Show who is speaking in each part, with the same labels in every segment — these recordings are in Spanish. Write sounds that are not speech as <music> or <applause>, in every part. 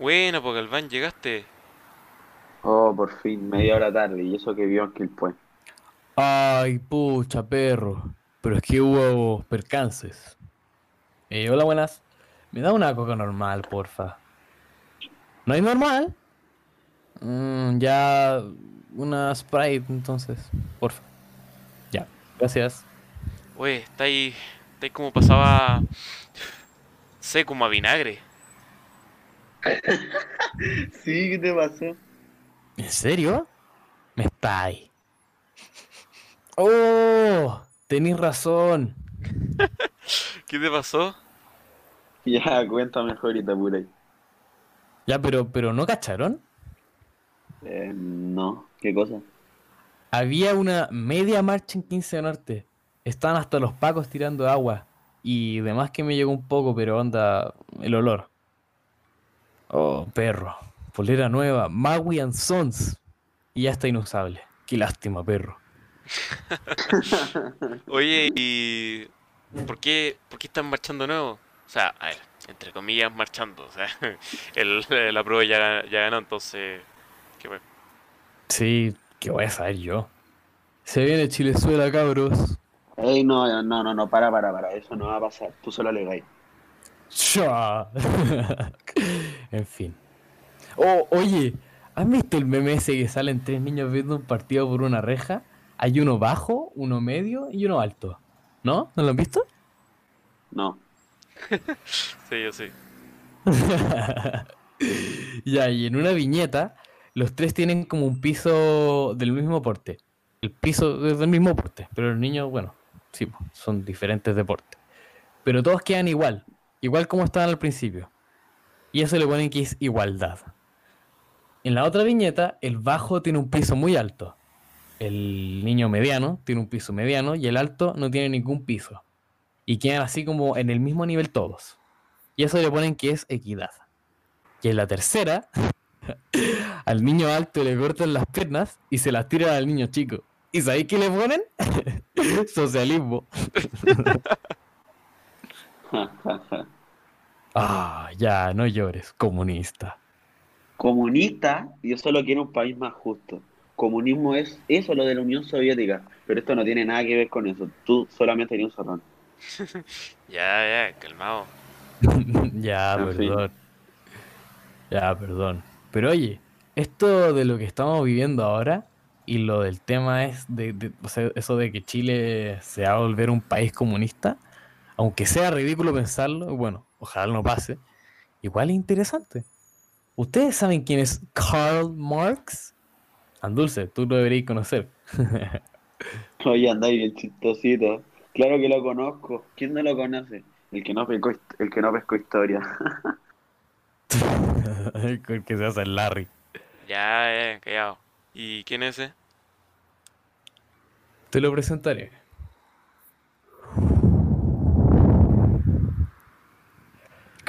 Speaker 1: Bueno, porque Galván llegaste.
Speaker 2: Oh, por fin, media hora tarde, y eso que vio en Quilpué.
Speaker 3: Ay, pucha, perro. Pero es que hubo percances. Eh, hola, buenas. Me da una coca normal, porfa. ¿No hay normal? Mm, ya una Sprite, entonces, porfa. Ya, gracias.
Speaker 1: Oye, está ahí, está ahí como pasaba... Sé, como a vinagre. <laughs>
Speaker 2: Sí, ¿qué te pasó?
Speaker 3: ¿En serio? Me está ahí. ¡Oh! Tenéis razón. <laughs>
Speaker 1: ¿Qué te pasó?
Speaker 2: Ya, cuenta mejor y te apuré.
Speaker 3: Ya, pero, pero ¿no cacharon?
Speaker 2: Eh, no, ¿qué cosa?
Speaker 3: Había una media marcha en 15 de Norte. Estaban hasta los pacos tirando agua. Y demás que me llegó un poco, pero onda, el olor. Oh, perro. Polera nueva, Maui and Sons. Y ya está inusable. Qué lástima, perro. <laughs>
Speaker 1: Oye, ¿y por qué, por qué están marchando nuevo? O sea, a ver, entre comillas, marchando. O sea, <laughs> el, la prueba ya, ya ganó, entonces... ¿Qué bueno.
Speaker 3: Sí, ¿qué voy a saber yo? Se viene Chilezuela, cabros.
Speaker 2: Ey, no, no, no, no, para, para, para, eso no va a pasar, tú solo alegáis.
Speaker 3: Chua. <laughs> en fin. Oh, oye, ¿has visto el meme ese que salen tres niños viendo un partido por una reja? Hay uno bajo, uno medio y uno alto. ¿No? ¿No lo han visto?
Speaker 2: No. <laughs>
Speaker 1: Sí, yo sí. <laughs>
Speaker 3: ya, y en una viñeta, los tres tienen como un piso del mismo porte. El piso es del mismo porte, pero los niños, bueno, sí, son diferentes deportes. Pero todos quedan igual, igual como estaban al principio. Y eso le ponen que es igualdad. En la otra viñeta, el bajo tiene un piso muy alto. El niño mediano tiene un piso mediano y el alto no tiene ningún piso. Y quedan así como en el mismo nivel todos. Y eso le ponen que es equidad. Y en la tercera, <laughs> al niño alto le cortan las piernas y se las tiran al niño chico. ¿Y sabéis qué le ponen? <laughs> Socialismo. <laughs> <laughs> Ah, ya, no llores, comunista.
Speaker 2: Comunista, yo solo quiero un país más justo. Comunismo es eso, lo de la Unión Soviética. Pero esto no tiene nada que ver con eso. Tú solamente eres un zorrón. <laughs>
Speaker 1: Ya, ya, calmado. <laughs>
Speaker 3: ya,
Speaker 2: En fin.
Speaker 3: perdón. Ya, perdón. Pero oye, esto de lo que estamos viviendo ahora y lo del tema es de, de- o sea, eso de que Chile se va a volver un país comunista, aunque sea ridículo pensarlo, bueno, ojalá no pase, igual es interesante. ¿Ustedes saben quién es Karl Marx? Andulce, tú lo deberías conocer.
Speaker 2: Oye, andáis bien chistosito. Claro que lo conozco. ¿Quién no lo conoce? El que no pescó, el que no pescó historia. <laughs>
Speaker 3: El que se hace el Larry.
Speaker 1: Ya, ya, callado. ¿Y quién es ese?
Speaker 3: Te lo presentaré.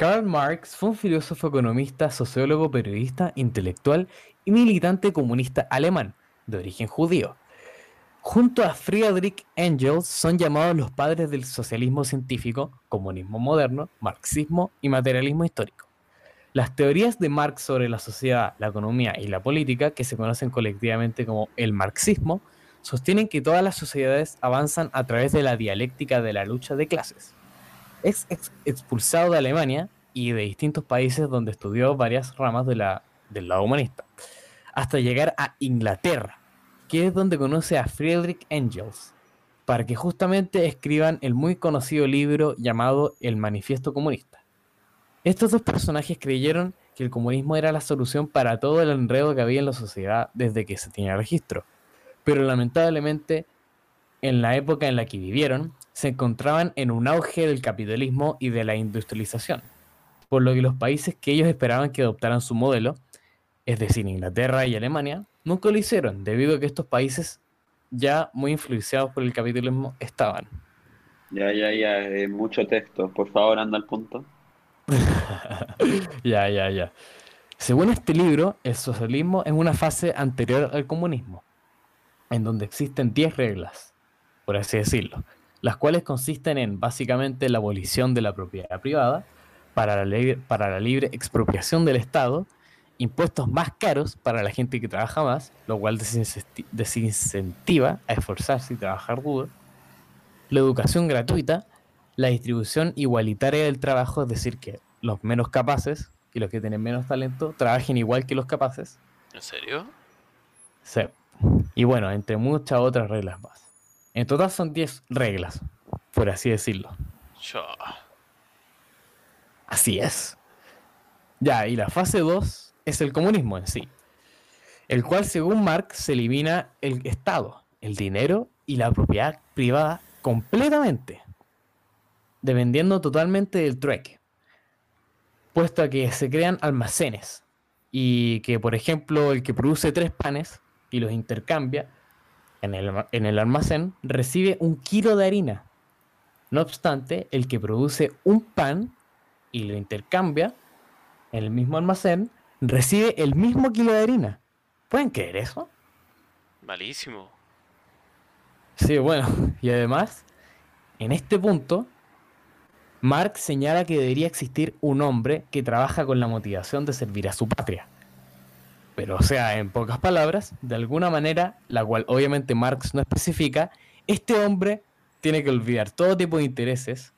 Speaker 3: Karl Marx fue un filósofo, economista, sociólogo, periodista, intelectual y militante comunista alemán, de origen judío. Junto a Friedrich Engels son llamados los padres del socialismo científico, comunismo moderno, marxismo y materialismo histórico. Las teorías de Marx sobre la sociedad, la economía y la política, que se conocen colectivamente como el marxismo, sostienen que todas las sociedades avanzan a través de la dialéctica de la lucha de clases. Es ex- expulsado de Alemania y de distintos países donde estudió varias ramas de la, del lado humanista, hasta llegar a Inglaterra, que es donde conoce a Friedrich Engels, para que justamente escriban el muy conocido libro llamado El Manifiesto Comunista. Estos dos personajes creyeron que el comunismo era la solución para todo el enredo que había en la sociedad desde que se tenía registro pero lamentablemente en la época en la que vivieron se encontraban en un auge del capitalismo y de la industrialización, por lo que los países que ellos esperaban que adoptaran su modelo, es decir, Inglaterra y Alemania, nunca lo hicieron, debido a que estos países, ya muy influenciados por el capitalismo, estaban.
Speaker 2: Ya, ya, ya, eh, mucho texto. Por favor, anda al punto. <laughs>
Speaker 3: ya, ya, ya. Según este libro, el socialismo es una fase anterior al comunismo, en donde existen 10 reglas, por así decirlo, las cuales consisten en básicamente la abolición de la propiedad privada, para la, libre, para la libre expropiación del Estado, impuestos más caros para la gente que trabaja más, lo cual desincenti- desincentiva a esforzarse y trabajar duro, la educación gratuita, la distribución igualitaria del trabajo, es decir, que los menos capaces y los que tienen menos talento trabajen igual que los capaces,
Speaker 1: ¿En serio?
Speaker 3: Sí. Y bueno, entre muchas otras reglas más. En total son 10 reglas, por así decirlo.
Speaker 1: Yo.
Speaker 3: Así es. Ya, y la fase 2 es el comunismo en sí, el cual según Marx se elimina el Estado, el dinero y la propiedad privada completamente, dependiendo totalmente del trueque, puesto a que se crean almacenes y que, por ejemplo, el que produce tres panes y los intercambia en el, en el almacén recibe un kilo de harina. No obstante, el que produce un pan y lo intercambia en el mismo almacén, recibe el mismo kilo de harina. ¿Pueden creer eso?
Speaker 1: Malísimo.
Speaker 3: Sí, bueno, y además, en este punto, Marx señala que debería existir un hombre que trabaja con la motivación de servir a su patria. Pero, o sea, en pocas palabras, de alguna manera, la cual obviamente Marx no especifica, este hombre tiene que olvidar todo tipo de intereses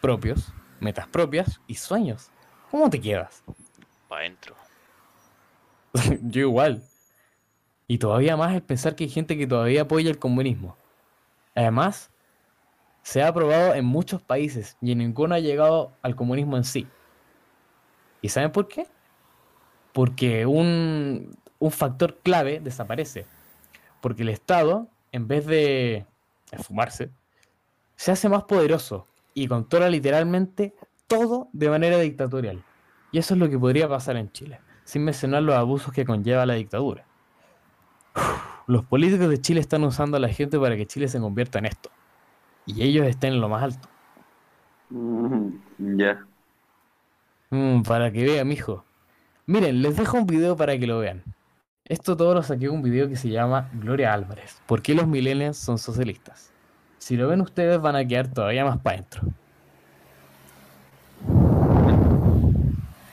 Speaker 3: propios, metas propias y sueños. ¿Cómo te quedas?
Speaker 1: Pa' adentro. <laughs>
Speaker 3: Yo igual. Y todavía más es pensar que hay gente que todavía apoya el comunismo. Además, se ha aprobado en muchos países y en ninguno ha llegado al comunismo en sí. ¿Y saben por qué? Porque un, un factor clave desaparece. Porque el Estado, en vez de esfumarse, se hace más poderoso y controla literalmente todo de manera dictatorial. Y eso es lo que podría pasar en Chile, sin mencionar los abusos que conlleva la dictadura. Los políticos de Chile están usando a la gente para que Chile se convierta en esto. Y ellos estén en lo más alto.
Speaker 2: Mm, ya.
Speaker 3: Mm, para que vean, mijo. Miren, les dejo un video para que lo vean. Esto todo lo saqué de un video que se llama Gloria Álvarez. ¿Por qué los millennials son socialistas? Si lo ven ustedes van a quedar todavía más para adentro.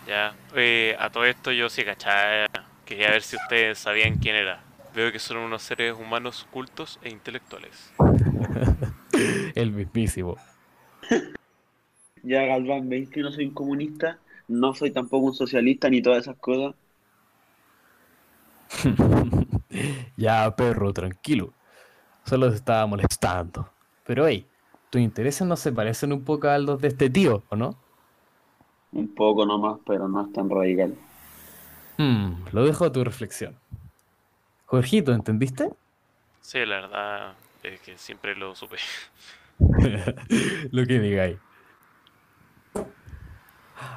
Speaker 1: Ya. Eh, a todo esto yo sí cachaba. Quería ver si ustedes sabían quién era. Veo que son unos seres humanos cultos e intelectuales. <laughs>
Speaker 3: El mismísimo.
Speaker 2: Ya, Galván, ¿veis que no soy un comunista? No soy tampoco un socialista ni todas esas cosas. <laughs>
Speaker 3: Ya, perro, tranquilo. Solo se estaba molestando. Pero hey, tus intereses no se parecen un poco a los de este tío, ¿o no?
Speaker 2: Un poco nomás, pero no es tan radical.
Speaker 3: Hmm, lo dejo a tu reflexión. Jorgito, ¿entendiste?
Speaker 1: Sí, la verdad es que siempre lo supe. <laughs>
Speaker 3: lo que digáis.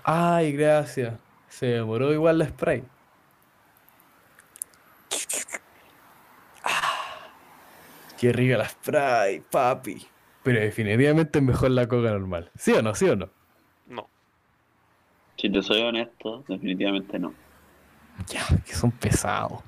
Speaker 3: Ay, gracias. Se demoró igual la spray. Ah, Qué rica la spray, papi. Pero definitivamente es mejor la coca normal. ¿Sí o no? ¿Sí o no?
Speaker 1: No.
Speaker 2: Si te soy honesto, definitivamente no.
Speaker 3: Ya, que son pesados.